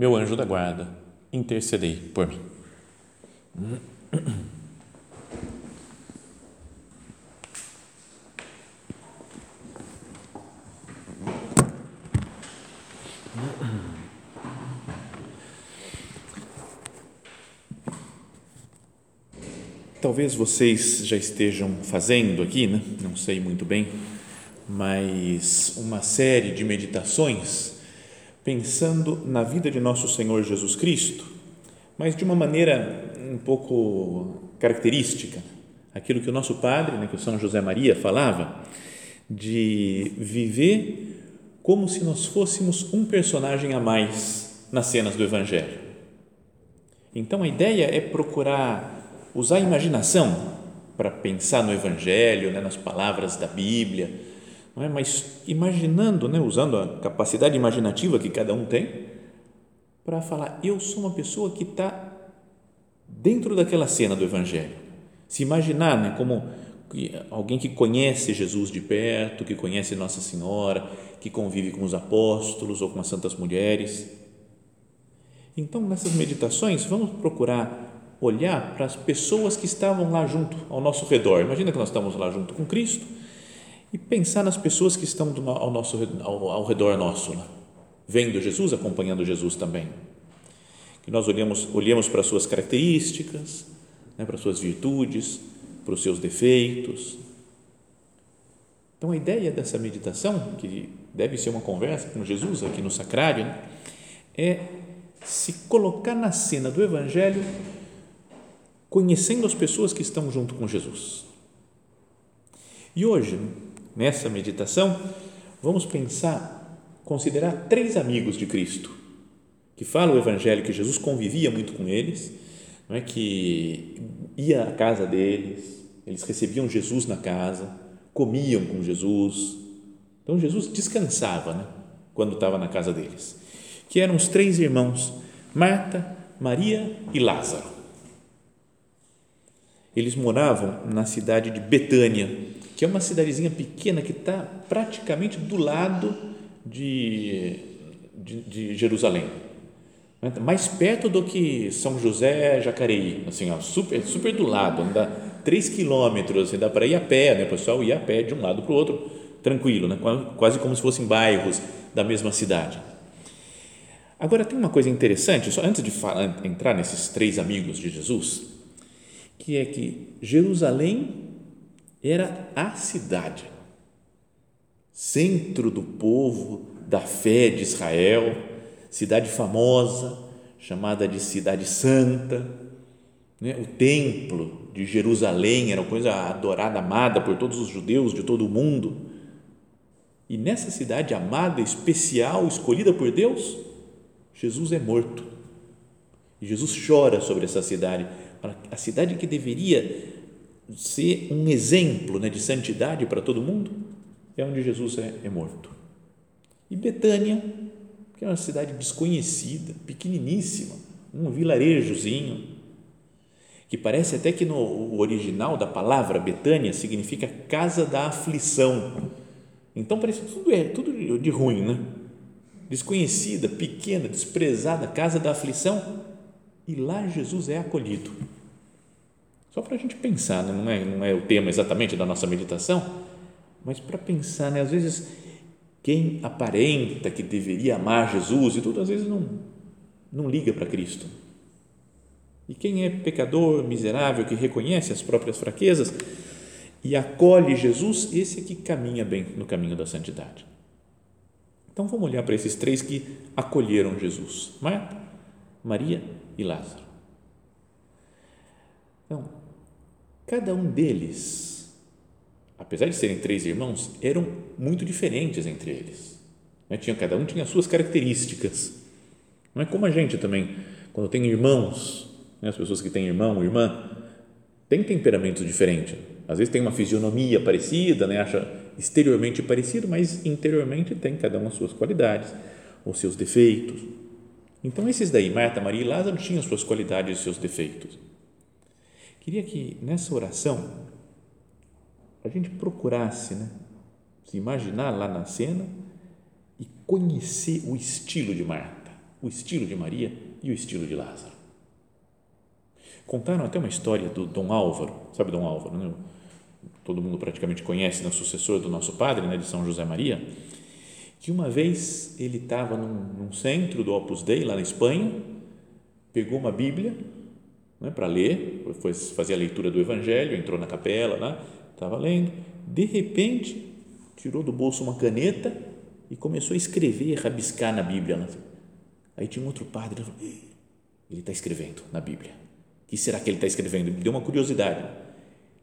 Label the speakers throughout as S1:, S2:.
S1: meu anjo da guarda, intercedei por mim. Talvez vocês já estejam fazendo aqui, né? não sei muito bem, mas uma série de meditações pensando na vida de nosso Senhor Jesus Cristo, mas de uma maneira um pouco característica, aquilo que o nosso padre, né, que o São José Maria falava, de viver como se nós fôssemos um personagem a mais nas cenas do Evangelho. Então a ideia é procurar usar a imaginação para pensar no Evangelho, né, nas palavras da Bíblia, não é? mas imaginando, né, usando a capacidade imaginativa que cada um tem, para falar: eu sou uma pessoa que está dentro daquela cena do Evangelho. Se imaginar né, como alguém que conhece Jesus de perto, que conhece Nossa Senhora, que convive com os apóstolos ou com as santas mulheres. Então, nessas meditações, vamos procurar olhar para as pessoas que estavam lá junto, ao nosso redor. Imagina que nós estamos lá junto com Cristo e pensar nas pessoas que estão ao, nosso, ao, ao redor nosso, lá, vendo Jesus, acompanhando Jesus também. Que nós olhamos, olhemos para as suas características, né, para as suas virtudes, para os seus defeitos. Então, a ideia dessa meditação, que deve ser uma conversa com Jesus aqui no sacrário, né, é se colocar na cena do Evangelho conhecendo as pessoas que estão junto com Jesus. E hoje, nessa meditação, vamos pensar, considerar três amigos de Cristo, que falam o Evangelho que Jesus convivia muito com eles, não é que ia à casa deles, eles recebiam Jesus na casa, comiam com Jesus. Então Jesus descansava, né, quando estava na casa deles. Que eram os três irmãos, Marta, Maria e Lázaro. Eles moravam na cidade de Betânia, que é uma cidadezinha pequena que está praticamente do lado de, de, de, Jerusalém, mais perto do que São José Jacareí, assim, ó, super, super do lado, dá três quilômetros, dá para ir a pé, né? o pessoal ia a pé de um lado para o outro, tranquilo, né? quase como se fossem bairros da mesma cidade. Agora, tem uma coisa interessante, só antes de falar, entrar nesses três amigos de Jesus, que é que Jerusalém era a cidade, centro do povo, da fé de Israel, cidade famosa, chamada de Cidade Santa, né? o templo de Jerusalém era uma coisa adorada, amada por todos os judeus de todo o mundo. E nessa cidade amada, especial, escolhida por Deus, Jesus é morto. E Jesus chora sobre essa cidade, a cidade que deveria ser um exemplo né, de santidade para todo mundo, é onde Jesus é, é morto. E Betânia, que é uma cidade desconhecida, pequeniníssima, um vilarejozinho, que parece até que no original da palavra Betânia significa casa da aflição. Então parece tudo é tudo de ruim, né? Desconhecida, pequena, desprezada, casa da aflição e lá Jesus é acolhido. Só para a gente pensar, né? não, é, não é o tema exatamente da nossa meditação, mas para pensar, né? às vezes, quem aparenta que deveria amar Jesus e tudo, às vezes não, não liga para Cristo. E quem é pecador, miserável, que reconhece as próprias fraquezas e acolhe Jesus, esse é que caminha bem no caminho da santidade. Então vamos olhar para esses três que acolheram Jesus: Marta, Maria e Lázaro. Então, cada um deles, apesar de serem três irmãos, eram muito diferentes entre eles. Né? Tinha, cada um tinha suas características. Não é como a gente também, quando tem irmãos, né, as pessoas que têm irmão, irmã, têm temperamentos diferentes. Às vezes tem uma fisionomia parecida, né, acha exteriormente parecido, mas interiormente tem cada um as suas qualidades, os seus defeitos. Então, esses daí, Marta, Maria e Lázaro, tinham suas qualidades e seus defeitos. Queria que nessa oração a gente procurasse né, se imaginar lá na cena e conhecer o estilo de Marta, o estilo de Maria e o estilo de Lázaro. Contaram até uma história do Dom Álvaro, sabe Dom Álvaro, né? todo mundo praticamente conhece, né? sucessor do nosso padre, né? de São José Maria, que uma vez ele estava num, num, centro do Opus Dei, lá na Espanha, pegou uma Bíblia né, para ler, foi fazer a leitura do Evangelho, entrou na capela lá, estava lendo, de repente tirou do bolso uma caneta e começou a escrever, rabiscar na Bíblia. Né? Aí tinha um outro padre, ele está escrevendo na Bíblia. O que será que ele está escrevendo? Deu uma curiosidade.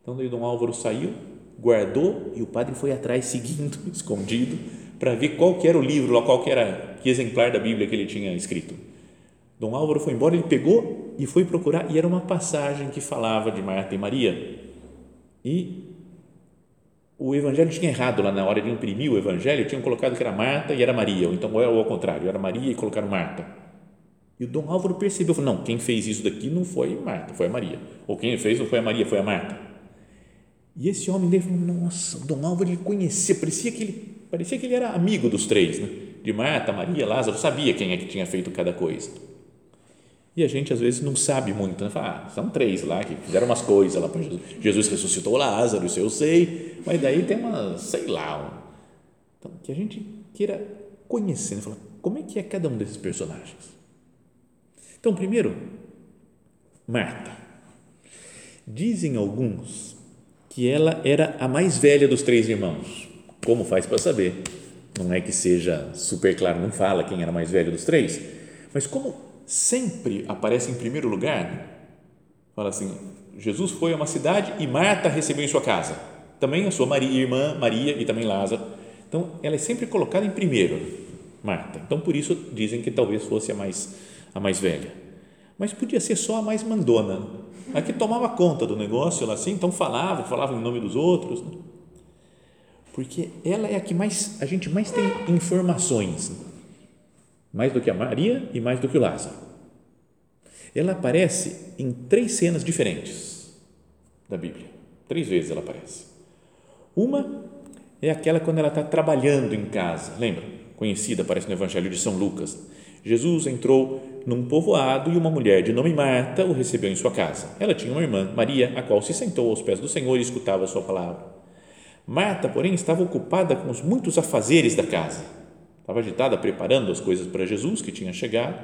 S1: Então, daí Dom Álvaro saiu, guardou e o padre foi atrás, seguindo, escondido, para ver qual que era o livro, qual que era, que exemplar da Bíblia que ele tinha escrito. Dom Álvaro foi embora, ele pegou e foi procurar, e era uma passagem que falava de Marta e Maria. E o evangelho tinha errado lá na hora de imprimir o evangelho, tinham colocado que era Marta e era Maria, ou então era ao contrário, era Maria e colocaram Marta. E o Dom Álvaro percebeu, falou, não, quem fez isso daqui não foi Marta, foi a Maria. Ou quem fez não foi a Maria, foi a Marta. E esse homem dele falou, nossa, o Dom Álvaro ele conhecia, parecia que ele, parecia que ele era amigo dos três, né? de Marta, Maria, Lázaro, sabia quem é que tinha feito cada coisa. E a gente às vezes não sabe muito, né? Fala, ah, são três lá que fizeram umas coisas lá para Jesus. Jesus ressuscitou Lázaro, isso eu sei, mas daí tem uma, sei lá, então, que a gente queira conhecer, né? Falar, como é que é cada um desses personagens? Então, primeiro, Marta. Dizem alguns que ela era a mais velha dos três irmãos. Como faz para saber? Não é que seja super claro, não fala quem era mais velho dos três, mas como sempre aparece em primeiro lugar, fala assim: Jesus foi a uma cidade e Marta recebeu em sua casa. Também a sua Maria, irmã Maria e também Lázaro. Então, ela é sempre colocada em primeiro, Marta. Então, por isso dizem que talvez fosse a mais a mais velha. Mas podia ser só a mais mandona, a que tomava conta do negócio, ela assim, então falava, falava em nome dos outros. Né? Porque ela é a que mais a gente mais tem informações mais do que a Maria e mais do que o Lázaro. Ela aparece em três cenas diferentes da Bíblia. Três vezes ela aparece. Uma é aquela quando ela está trabalhando em casa, lembra? Conhecida, aparece no Evangelho de São Lucas. Jesus entrou num povoado e uma mulher de nome Marta o recebeu em sua casa. Ela tinha uma irmã, Maria, a qual se sentou aos pés do Senhor e escutava a sua palavra. Marta, porém, estava ocupada com os muitos afazeres da casa estava agitada, preparando as coisas para Jesus, que tinha chegado.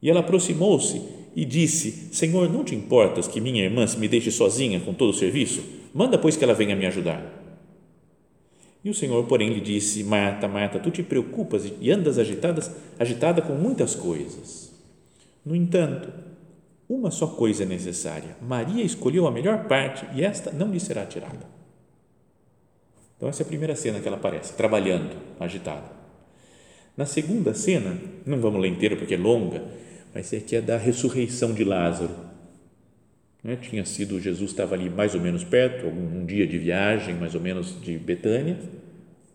S1: E ela aproximou-se e disse: Senhor, não te importas que minha irmã se me deixe sozinha com todo o serviço? Manda, pois, que ela venha me ajudar. E o Senhor, porém, lhe disse: Marta, Marta, tu te preocupas e andas agitadas, agitada com muitas coisas. No entanto, uma só coisa é necessária. Maria escolheu a melhor parte e esta não lhe será tirada. Então, essa é a primeira cena que ela aparece, trabalhando, agitada. Na segunda cena, não vamos ler inteira porque é longa, mas é que é da ressurreição de Lázaro. Né? Tinha sido, Jesus estava ali mais ou menos perto, um dia de viagem, mais ou menos de Betânia,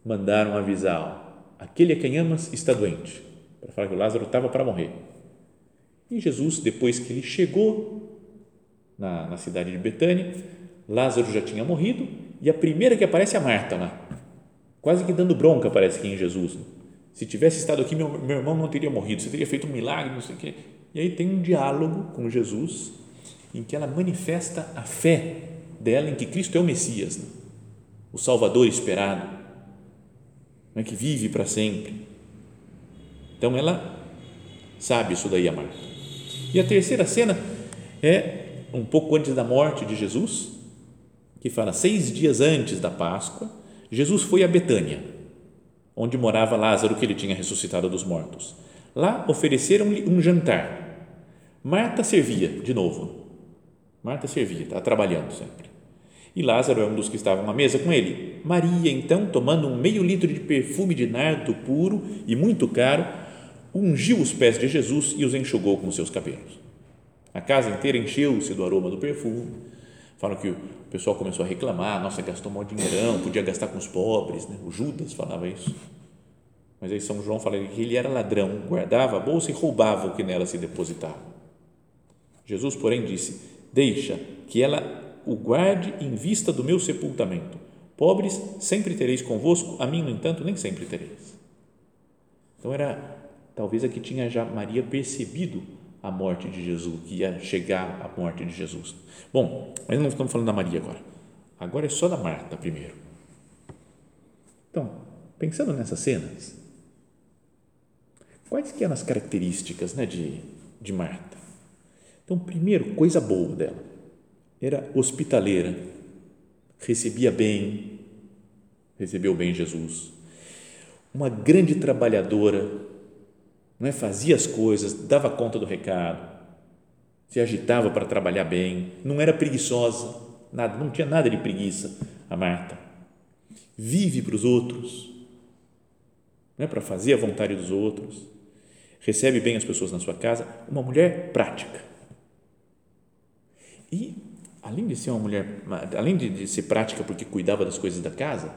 S1: mandaram avisar, aquele a quem amas está doente, para falar que o Lázaro estava para morrer. E Jesus, depois que ele chegou na, na cidade de Betânia, Lázaro já tinha morrido e a primeira que aparece é a Marta lá, quase que dando bronca, parece que em Jesus. Se tivesse estado aqui, meu, meu irmão não teria morrido, você teria feito um milagre, não sei o quê. E aí tem um diálogo com Jesus em que ela manifesta a fé dela em que Cristo é o Messias, né? o Salvador esperado, né? que vive para sempre. Então ela sabe isso daí, a Marta. E a terceira cena é um pouco antes da morte de Jesus, que fala seis dias antes da Páscoa, Jesus foi a Betânia, onde morava Lázaro, que ele tinha ressuscitado dos mortos. Lá ofereceram-lhe um jantar. Marta servia, de novo. Marta servia, estava trabalhando sempre. E Lázaro é um dos que estavam à mesa com ele. Maria, então, tomando um meio litro de perfume de nardo puro e muito caro, ungiu os pés de Jesus e os enxugou com seus cabelos. A casa inteira encheu-se do aroma do perfume. Falam que o pessoal começou a reclamar: nossa, gastou mal dinheirão, podia gastar com os pobres. Né? O Judas falava isso. Mas aí São João fala que ele era ladrão, guardava a bolsa e roubava o que nela se depositava. Jesus, porém, disse: Deixa que ela o guarde em vista do meu sepultamento. Pobres sempre tereis convosco, a mim, no entanto, nem sempre tereis. Então era talvez aqui tinha já Maria percebido a morte de Jesus, que ia chegar a morte de Jesus. Bom, mas não estamos falando da Maria agora. Agora é só da Marta primeiro. Então, pensando nessas cenas, quais que eram as características né, de, de Marta? Então, primeiro, coisa boa dela era hospitaleira, recebia bem, recebeu bem Jesus. Uma grande trabalhadora, não é? fazia as coisas, dava conta do recado, se agitava para trabalhar bem, não era preguiçosa, nada, não tinha nada de preguiça a Marta. Vive para os outros, não é? para fazer a vontade dos outros, recebe bem as pessoas na sua casa, uma mulher prática. E além de ser uma mulher, além de, de ser prática porque cuidava das coisas da casa,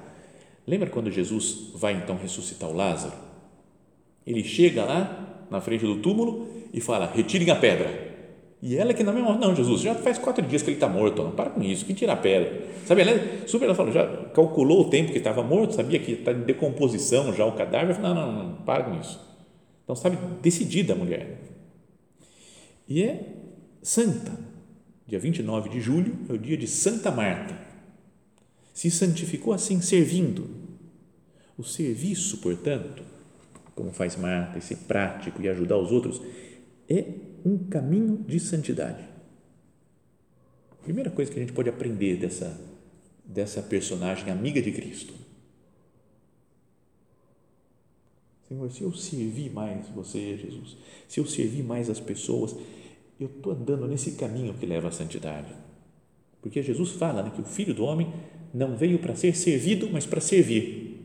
S1: lembra quando Jesus vai então ressuscitar o Lázaro? Ele chega lá na frente do túmulo e fala: retirem a pedra. E ela que na mesma hora, não, Jesus, já faz quatro dias que ele está morto, não para com isso, que tira a pedra. Sabe, ela é super, ela falou, já calculou o tempo que estava morto, sabia que está em decomposição já o cadáver, não, não, não, para com isso. Então, sabe, decidida a mulher. E é santa, dia 29 de julho, é o dia de Santa Marta. Se santificou assim, servindo. O serviço, portanto, como faz Marta, e ser prático e ajudar os outros, é um caminho de santidade. Primeira coisa que a gente pode aprender dessa, dessa personagem amiga de Cristo. Senhor, se eu servir mais você, Jesus, se eu servir mais as pessoas, eu estou andando nesse caminho que leva à santidade. Porque Jesus fala né, que o Filho do Homem não veio para ser servido, mas para servir.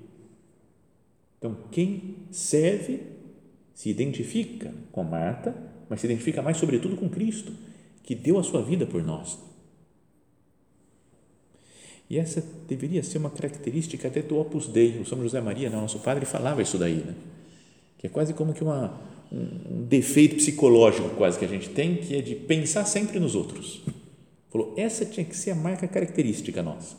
S1: Então, quem serve se identifica com Marta, mas se identifica mais, sobretudo, com Cristo, que deu a sua vida por nós. E essa deveria ser uma característica até do Opus Dei. O São José Maria, né, nosso padre, falava isso daí, né? que é quase como que uma, um defeito psicológico quase que a gente tem, que é de pensar sempre nos outros. Falou, essa tinha que ser a marca característica nossa.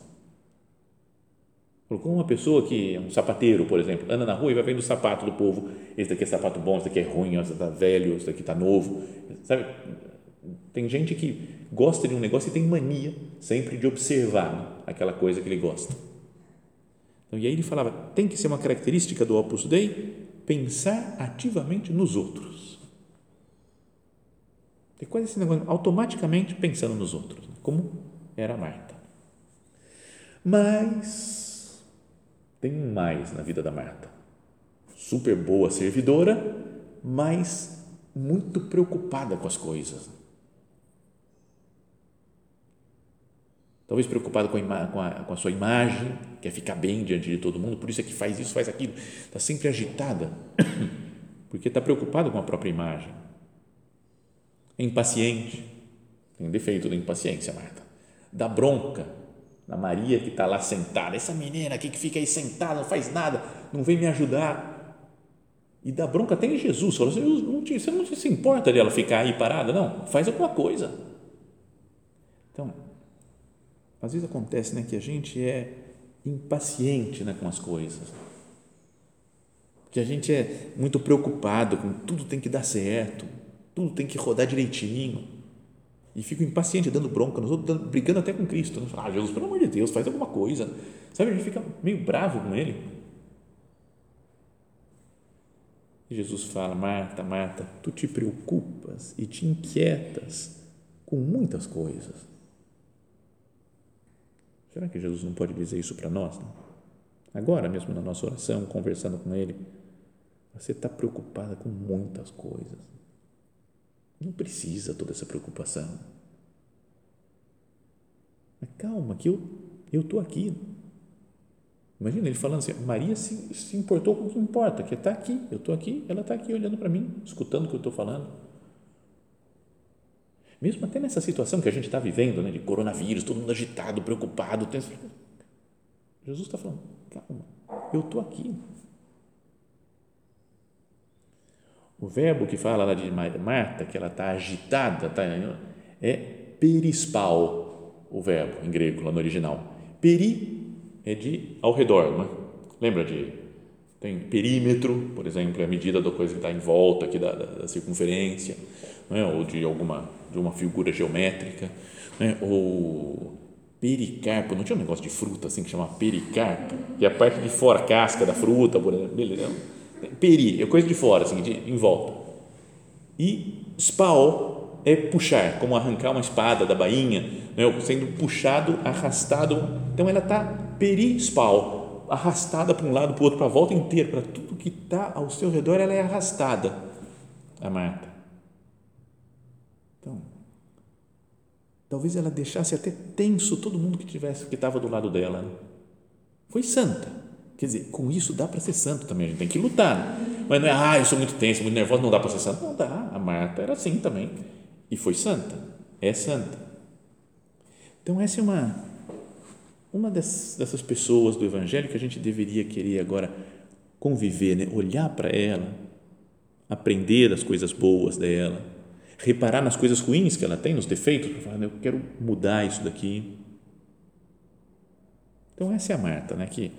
S1: Como uma pessoa que é um sapateiro, por exemplo, anda na rua e vai vendo o sapato do povo, esse daqui é sapato bom, esse daqui é ruim, esse daqui está velho, esse daqui está novo, sabe? Tem gente que gosta de um negócio e tem mania sempre de observar aquela coisa que ele gosta. Então, e aí ele falava, tem que ser uma característica do Opus Dei pensar ativamente nos outros. É quase esse negócio, automaticamente pensando nos outros, como era Marta. Mas tem mais na vida da Marta. Super boa servidora, mas muito preocupada com as coisas. talvez preocupado com a, com, a, com a, sua imagem, quer ficar bem diante de todo mundo, por isso é que faz isso, faz aquilo, está sempre agitada, porque está preocupado com a própria imagem. É impaciente, tem defeito da impaciência, Marta. Dá bronca na Maria que está lá sentada, essa menina aqui que fica aí sentada, não faz nada, não vem me ajudar. E dá bronca até em Jesus, te, você não se importa dela ficar aí parada, não, faz alguma coisa. Então, às vezes acontece né, que a gente é impaciente né, com as coisas, que a gente é muito preocupado com tudo tem que dar certo, tudo tem que rodar direitinho, e fico impaciente, dando bronca nos outros, brigando até com Cristo. Né? Ah, Jesus, pelo amor de Deus, faz alguma coisa. Sabe, a gente fica meio bravo com Ele. E Jesus fala: Marta, Marta, tu te preocupas e te inquietas com muitas coisas Será que Jesus não pode dizer isso para nós? Não? Agora mesmo na nossa oração, conversando com Ele, você está preocupada com muitas coisas. Não precisa toda essa preocupação. Calma, que eu estou aqui. Imagina ele falando assim: Maria se, se importou com o que importa, que está aqui, eu estou aqui, ela está aqui olhando para mim, escutando o que eu estou falando. Mesmo até nessa situação que a gente está vivendo, né, de coronavírus, todo mundo agitado, preocupado, tenso. Jesus está falando: calma, eu estou aqui. O verbo que fala lá de Marta, que ela está agitada, tá, é perispal, o verbo em grego, lá no original. Peri é de ao redor, né? lembra de tem perímetro, por exemplo, é a medida da coisa que está em volta aqui da, da, da circunferência, né? ou de alguma de uma figura geométrica, né? ou pericarpo, não tinha um negócio de fruta assim que chama pericarpo, que é a parte de fora, casca da fruta, por exemplo, beleza? Peri, é coisa de fora, assim, de, em volta. E spao é puxar, como arrancar uma espada da bainha, né? sendo puxado, arrastado. Então ela está perispal, arrastada para um lado, para o outro, para a volta inteira, para tudo que está ao seu redor, ela é arrastada, a Marta. Então, talvez ela deixasse até tenso todo mundo que tivesse que estava do lado dela. Né? Foi santa. Quer dizer, com isso dá para ser santo também, a gente tem que lutar. Né? Mas não é, ah, eu sou muito tenso, muito nervoso, não dá para ser santo. Não dá. A Marta era assim também. E foi santa. É santa. Então, essa é uma, uma dessas pessoas do Evangelho que a gente deveria querer agora conviver, né? olhar para ela, aprender as coisas boas dela, reparar nas coisas ruins que ela tem, nos defeitos, falar, eu quero mudar isso daqui. Então, essa é a Marta, né? que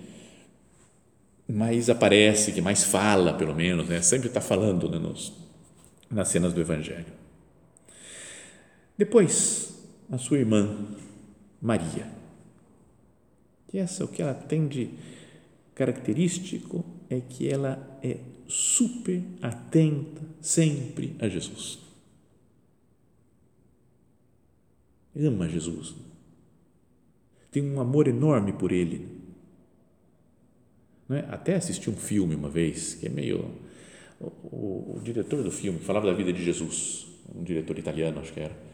S1: mais aparece, que mais fala, pelo menos, né? sempre está falando né? Nos, nas cenas do Evangelho. Depois, a sua irmã, Maria. Que essa, o que ela tem de característico é que ela é super atenta sempre a Jesus. Ama Jesus. Tem um amor enorme por ele. Não é? Até assisti um filme uma vez, que é meio. O, o, o diretor do filme falava da vida de Jesus, um diretor italiano, acho que era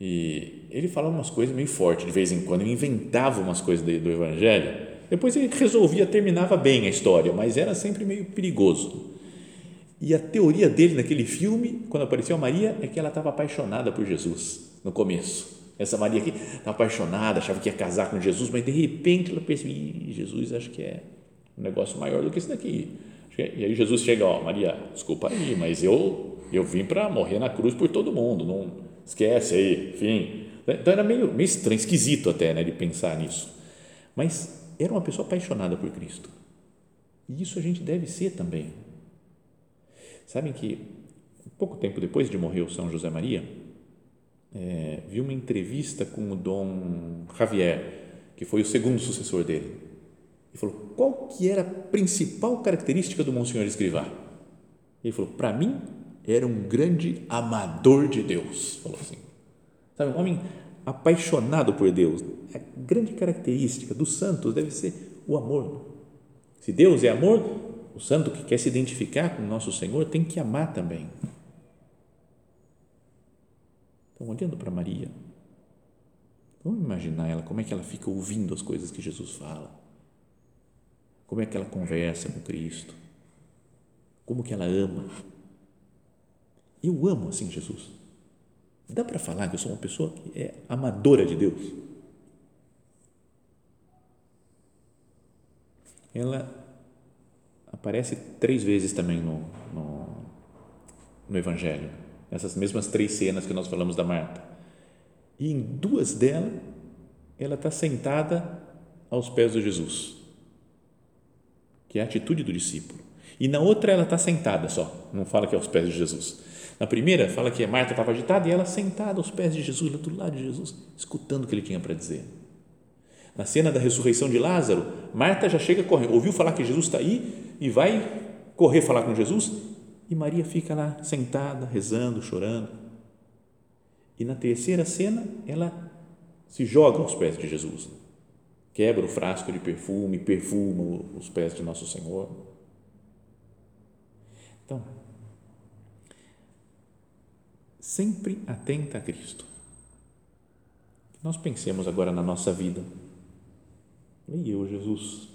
S1: e ele falava umas coisas meio fortes de vez em quando, ele inventava umas coisas do, do Evangelho. Depois ele resolvia, terminava bem a história, mas era sempre meio perigoso. E a teoria dele naquele filme, quando apareceu a Maria, é que ela estava apaixonada por Jesus no começo. Essa Maria aqui estava apaixonada, achava que ia casar com Jesus, mas de repente ela percebeu: Jesus, acho que é um negócio maior do que isso daqui. E aí Jesus chega: Ó, Maria, desculpa aí, mas eu, eu vim para morrer na cruz por todo mundo, não esquece aí, enfim. Então era meio, meio estranho, esquisito até, né, de pensar nisso. Mas era uma pessoa apaixonada por Cristo. E isso a gente deve ser também. Sabem que, pouco tempo depois de morrer o São José Maria, é, vi uma entrevista com o Dom Javier, que foi o segundo sucessor dele. Ele falou, qual que era a principal característica do Monsenhor Escrivá? Ele falou, para mim, era um grande amador de Deus, falou assim. Sabe, um homem apaixonado por Deus. A grande característica dos santos deve ser o amor. Se Deus é amor, o santo que quer se identificar com o nosso Senhor tem que amar também. Então, olhando para Maria, vamos imaginar ela, como é que ela fica ouvindo as coisas que Jesus fala, como é que ela conversa com Cristo, como que ela ama eu amo assim Jesus. Dá para falar que eu sou uma pessoa que é amadora de Deus? Ela aparece três vezes também no, no, no Evangelho, essas mesmas três cenas que nós falamos da Marta. E em duas delas, ela está sentada aos pés de Jesus, que é a atitude do discípulo. E na outra, ela está sentada só, não fala que é aos pés de Jesus. Na primeira, fala que Marta estava agitada e ela sentada aos pés de Jesus, do lado de Jesus, escutando o que ele tinha para dizer. Na cena da ressurreição de Lázaro, Marta já chega correndo, ouviu falar que Jesus está aí e vai correr falar com Jesus e Maria fica lá sentada, rezando, chorando. E na terceira cena, ela se joga aos pés de Jesus, quebra o frasco de perfume, perfuma os pés de Nosso Senhor. Então, sempre atenta a Cristo. Nós pensemos agora na nossa vida. E eu, Jesus,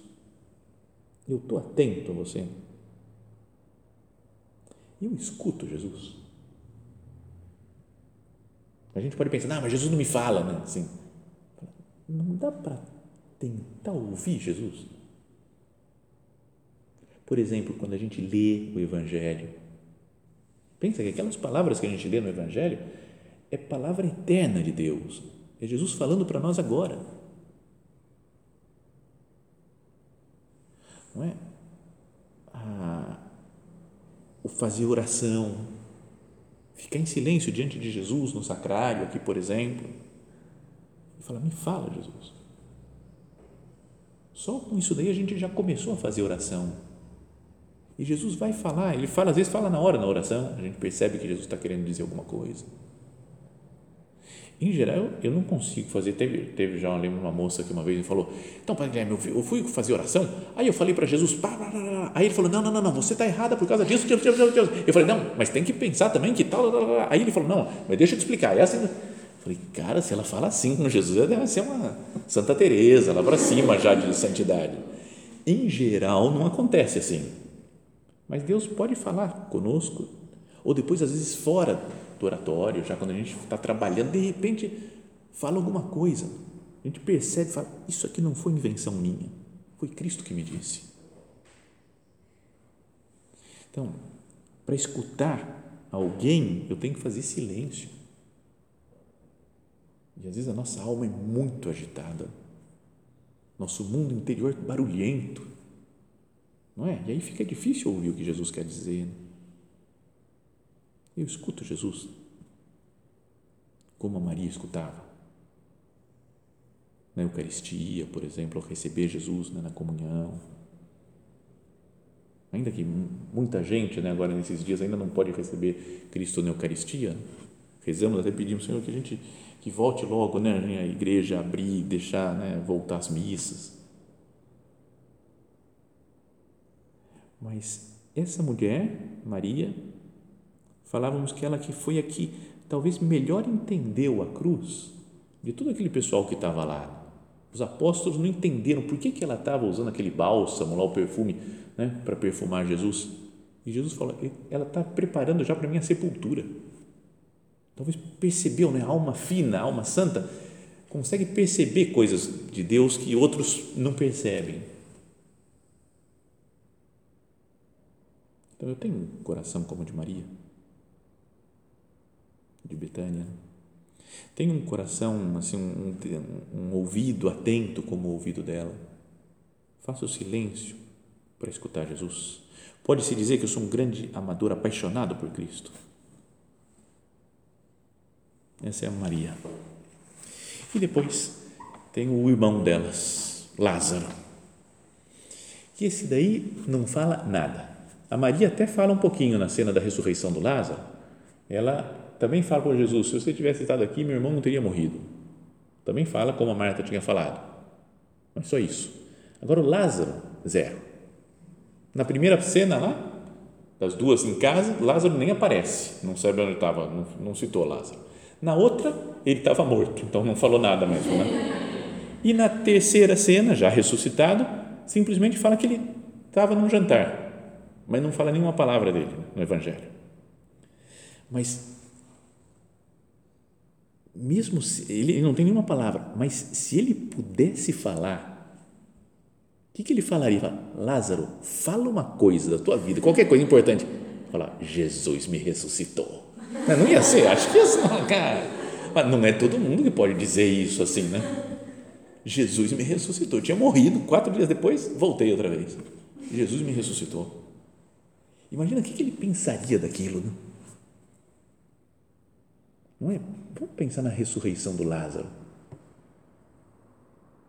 S1: Eu estou atento a você. Eu escuto Jesus. A gente pode pensar, não, mas Jesus não me fala, né? Assim, não dá para tentar ouvir Jesus. Por exemplo, quando a gente lê o Evangelho, pensa que aquelas palavras que a gente lê no Evangelho é palavra eterna de Deus. É Jesus falando para nós agora. Não é? Ah, o fazer oração, ficar em silêncio diante de Jesus no sacrário, aqui, por exemplo, e falar: Me fala, Jesus. Só com isso daí a gente já começou a fazer oração. E Jesus vai falar, ele fala, às vezes fala na hora na oração, a gente percebe que Jesus está querendo dizer alguma coisa. Em geral, eu não consigo fazer. Teve, teve já, eu lembro uma moça que uma vez me falou: Então, Pai Guilherme, eu fui fazer oração, aí eu falei para Jesus, pá, pá, pá, aí ele falou: Não, não, não, não, você está errada por causa disso. Eu falei: Não, mas tem que pensar também que tal. Aí ele falou: Não, mas deixa eu te explicar. É assim. Falei: Cara, se ela fala assim com Jesus, deve ser uma Santa Teresa lá para cima já de santidade. Em geral, não acontece assim. Mas Deus pode falar conosco, ou depois, às vezes, fora do oratório, já quando a gente está trabalhando, de repente fala alguma coisa. A gente percebe, fala, isso aqui não foi invenção minha, foi Cristo que me disse. Então, para escutar alguém, eu tenho que fazer silêncio. E às vezes a nossa alma é muito agitada, nosso mundo interior barulhento, não é? E aí fica difícil ouvir o que Jesus quer dizer. Eu escuto Jesus como a Maria escutava. Na Eucaristia, por exemplo, ao receber Jesus né, na comunhão. Ainda que muita gente, né, agora nesses dias, ainda não pode receber Cristo na Eucaristia, rezamos, até pedimos, Senhor, que a gente que volte logo né, a igreja abrir, deixar né, voltar as missas. Mas essa mulher, Maria, falávamos que ela que foi aqui, talvez melhor entendeu a cruz de todo aquele pessoal que estava lá. Os apóstolos não entenderam por que, que ela estava usando aquele bálsamo lá, o perfume, né, para perfumar Jesus. E Jesus falou, ela está preparando já para a minha sepultura. Talvez percebeu, né, alma fina, alma santa, consegue perceber coisas de Deus que outros não percebem. Então eu tenho um coração como o de Maria de Betânia. Tem um coração, assim, um, um, um ouvido atento como o ouvido dela. Faça o silêncio para escutar Jesus. Pode-se dizer que eu sou um grande amador apaixonado por Cristo. Essa é a Maria. E depois tem o irmão delas, Lázaro. E esse daí não fala nada. A Maria até fala um pouquinho na cena da ressurreição do Lázaro. Ela também fala para Jesus: se você tivesse estado aqui, meu irmão não teria morrido. Também fala como a Marta tinha falado. Mas só isso. Agora o Lázaro, zero. Na primeira cena lá, das duas em casa, Lázaro nem aparece, não sabe onde estava, não, não citou Lázaro. Na outra, ele estava morto, então não falou nada mesmo. Né? E na terceira cena, já ressuscitado, simplesmente fala que ele estava num jantar, mas não fala nenhuma palavra dele no Evangelho. Mas mesmo se ele, não tem nenhuma palavra, mas se ele pudesse falar, o que, que ele falaria? Fala, Lázaro, fala uma coisa da tua vida, qualquer coisa importante. Falar, Jesus me ressuscitou. Não ia ser, acho que ia ser, cara. Mas não é todo mundo que pode dizer isso assim, né? Jesus me ressuscitou. Eu tinha morrido, quatro dias depois, voltei outra vez. Jesus me ressuscitou. Imagina o que, que ele pensaria daquilo, né? Não é? Vamos pensar na ressurreição do Lázaro.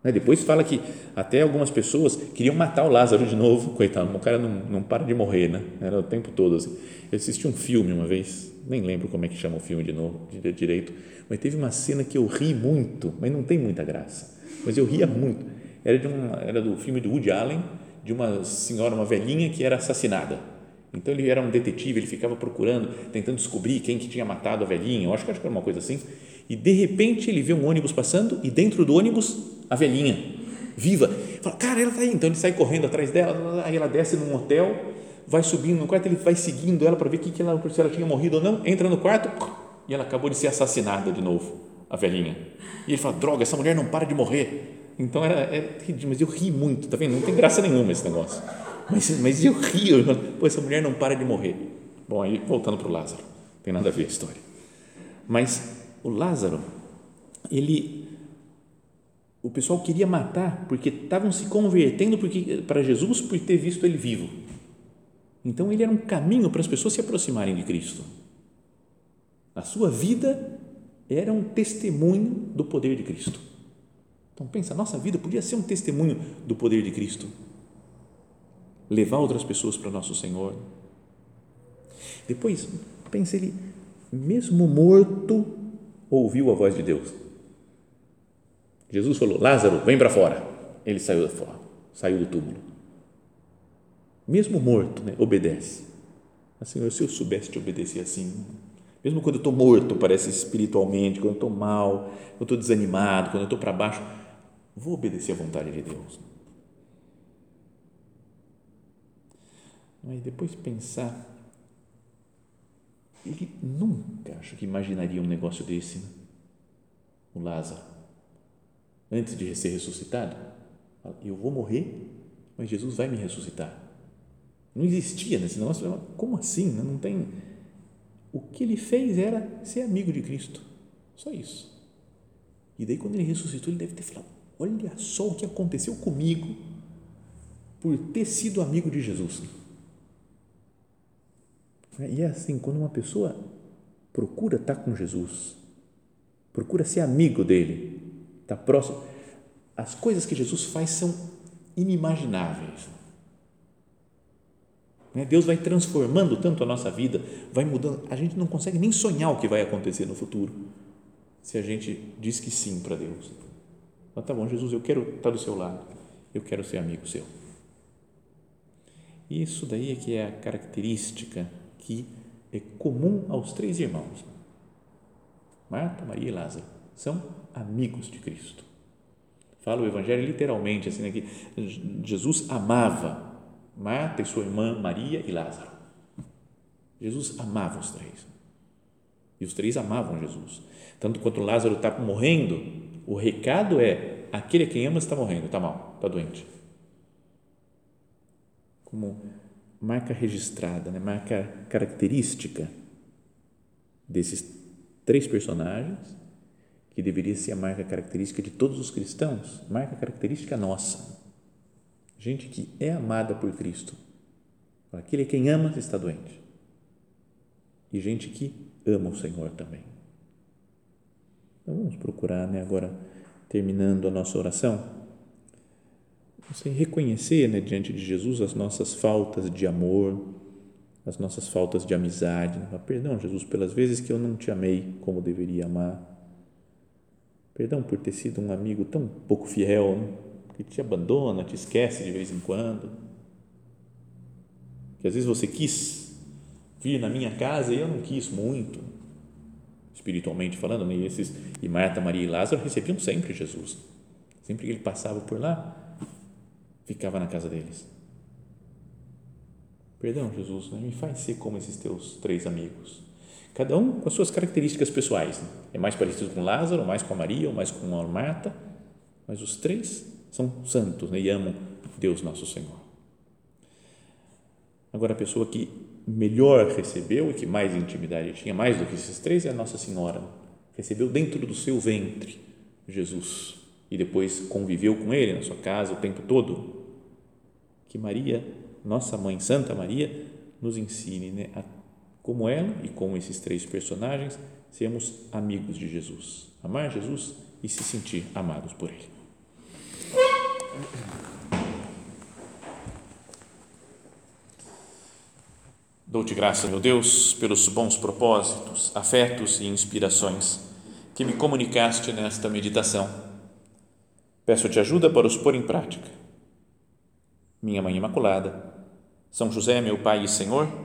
S1: Né? Depois fala que até algumas pessoas queriam matar o Lázaro de novo, coitado, o cara não, não para de morrer, né? Era o tempo todo assim. Eu assisti um filme uma vez, nem lembro como é que chama o filme de novo, de direito, mas teve uma cena que eu ri muito, mas não tem muita graça, mas eu ria muito. Era, de uma, era do filme do Woody Allen, de uma senhora, uma velhinha que era assassinada então ele era um detetive, ele ficava procurando, tentando descobrir quem que tinha matado a velhinha, eu acho que era uma coisa assim. E de repente ele vê um ônibus passando e dentro do ônibus a velhinha. viva. Fala, cara, ela está aí. Então ele sai correndo atrás dela, aí ela desce num hotel, vai subindo no quarto, ele vai seguindo ela para ver que que ela, se ela tinha morrido ou não, entra no quarto e ela acabou de ser assassinada de novo, a velhinha. E ele fala, droga, essa mulher não para de morrer. Então era, era mas eu ri muito, tá vendo? Não tem graça nenhuma esse negócio. Mas, mas eu rio, pô, essa mulher não para de morrer. Bom, aí voltando para o Lázaro, tem nada a ver a história. Mas o Lázaro, ele, o pessoal queria matar porque estavam se convertendo para Jesus por ter visto ele vivo. Então ele era um caminho para as pessoas se aproximarem de Cristo. A sua vida era um testemunho do poder de Cristo. Então pensa, nossa vida podia ser um testemunho do poder de Cristo. Levar outras pessoas para nosso Senhor. Depois, pensa ele, mesmo morto, ouviu a voz de Deus. Jesus falou: Lázaro, vem para fora. Ele saiu fora, saiu do túmulo. Mesmo morto, né, obedece. Mas, Senhor, se eu soubesse te obedecer assim, mesmo quando eu estou morto, parece espiritualmente, quando eu estou mal, quando eu estou desanimado, quando eu estou para baixo, vou obedecer à vontade de Deus. Mas depois pensar, ele nunca acho que imaginaria um negócio desse, né? o Lázaro, antes de ser ressuscitado, eu vou morrer, mas Jesus vai me ressuscitar. Não existia nesse negócio, como assim? Né? Não tem. O que ele fez era ser amigo de Cristo, só isso. E daí, quando ele ressuscitou, ele deve ter falado: Olha só o que aconteceu comigo por ter sido amigo de Jesus. E é assim, quando uma pessoa procura estar com Jesus, procura ser amigo dele, está próximo, as coisas que Jesus faz são inimagináveis. Né? Deus vai transformando tanto a nossa vida, vai mudando, a gente não consegue nem sonhar o que vai acontecer no futuro, se a gente diz que sim para Deus. Então, tá bom, Jesus, eu quero estar do seu lado, eu quero ser amigo seu. Isso daí é que é a característica que é comum aos três irmãos. Marta, Maria e Lázaro são amigos de Cristo. Fala o Evangelho literalmente, assim, né, que Jesus amava Marta e sua irmã Maria e Lázaro. Jesus amava os três. E os três amavam Jesus. Tanto quanto Lázaro está morrendo, o recado é: aquele a quem ama está morrendo, está mal, está doente. Como marca registrada, né? marca característica desses três personagens, que deveria ser a marca característica de todos os cristãos, marca característica nossa. Gente que é amada por Cristo. Aquele a quem ama está doente. E gente que ama o Senhor também. Então vamos procurar, né, agora terminando a nossa oração, você reconhecer, né, diante de Jesus as nossas faltas de amor, as nossas faltas de amizade. Né? Perdão, Jesus, pelas vezes que eu não te amei como deveria amar. Perdão por ter sido um amigo tão pouco fiel, né? que te abandona, te esquece de vez em quando. Que às vezes você quis vir na minha casa e eu não quis muito espiritualmente falando, né? e, esses, e Marta, Maria e Lázaro recebiam sempre Jesus. Sempre que ele passava por lá, ficava na casa deles. Perdão, Jesus, né? me faz ser como esses teus três amigos. Cada um com as suas características pessoais. Né? É mais parecido com Lázaro, mais com a Maria, ou mais com a Marta, mas os três são santos né? e amam Deus nosso Senhor. Agora, a pessoa que melhor recebeu e que mais intimidade tinha, mais do que esses três, é a Nossa Senhora. Recebeu dentro do seu ventre Jesus e depois conviveu com ele na sua casa o tempo todo. Que Maria, nossa mãe Santa Maria, nos ensine né, a, como ela e como esses três personagens, sermos amigos de Jesus. Amar Jesus e se sentir amados por Ele. Dou-te graça, meu Deus, pelos bons propósitos, afetos e inspirações que me comunicaste nesta meditação. Peço-te ajuda para os pôr em prática. Minha Mãe Imaculada, São José, meu Pai e Senhor,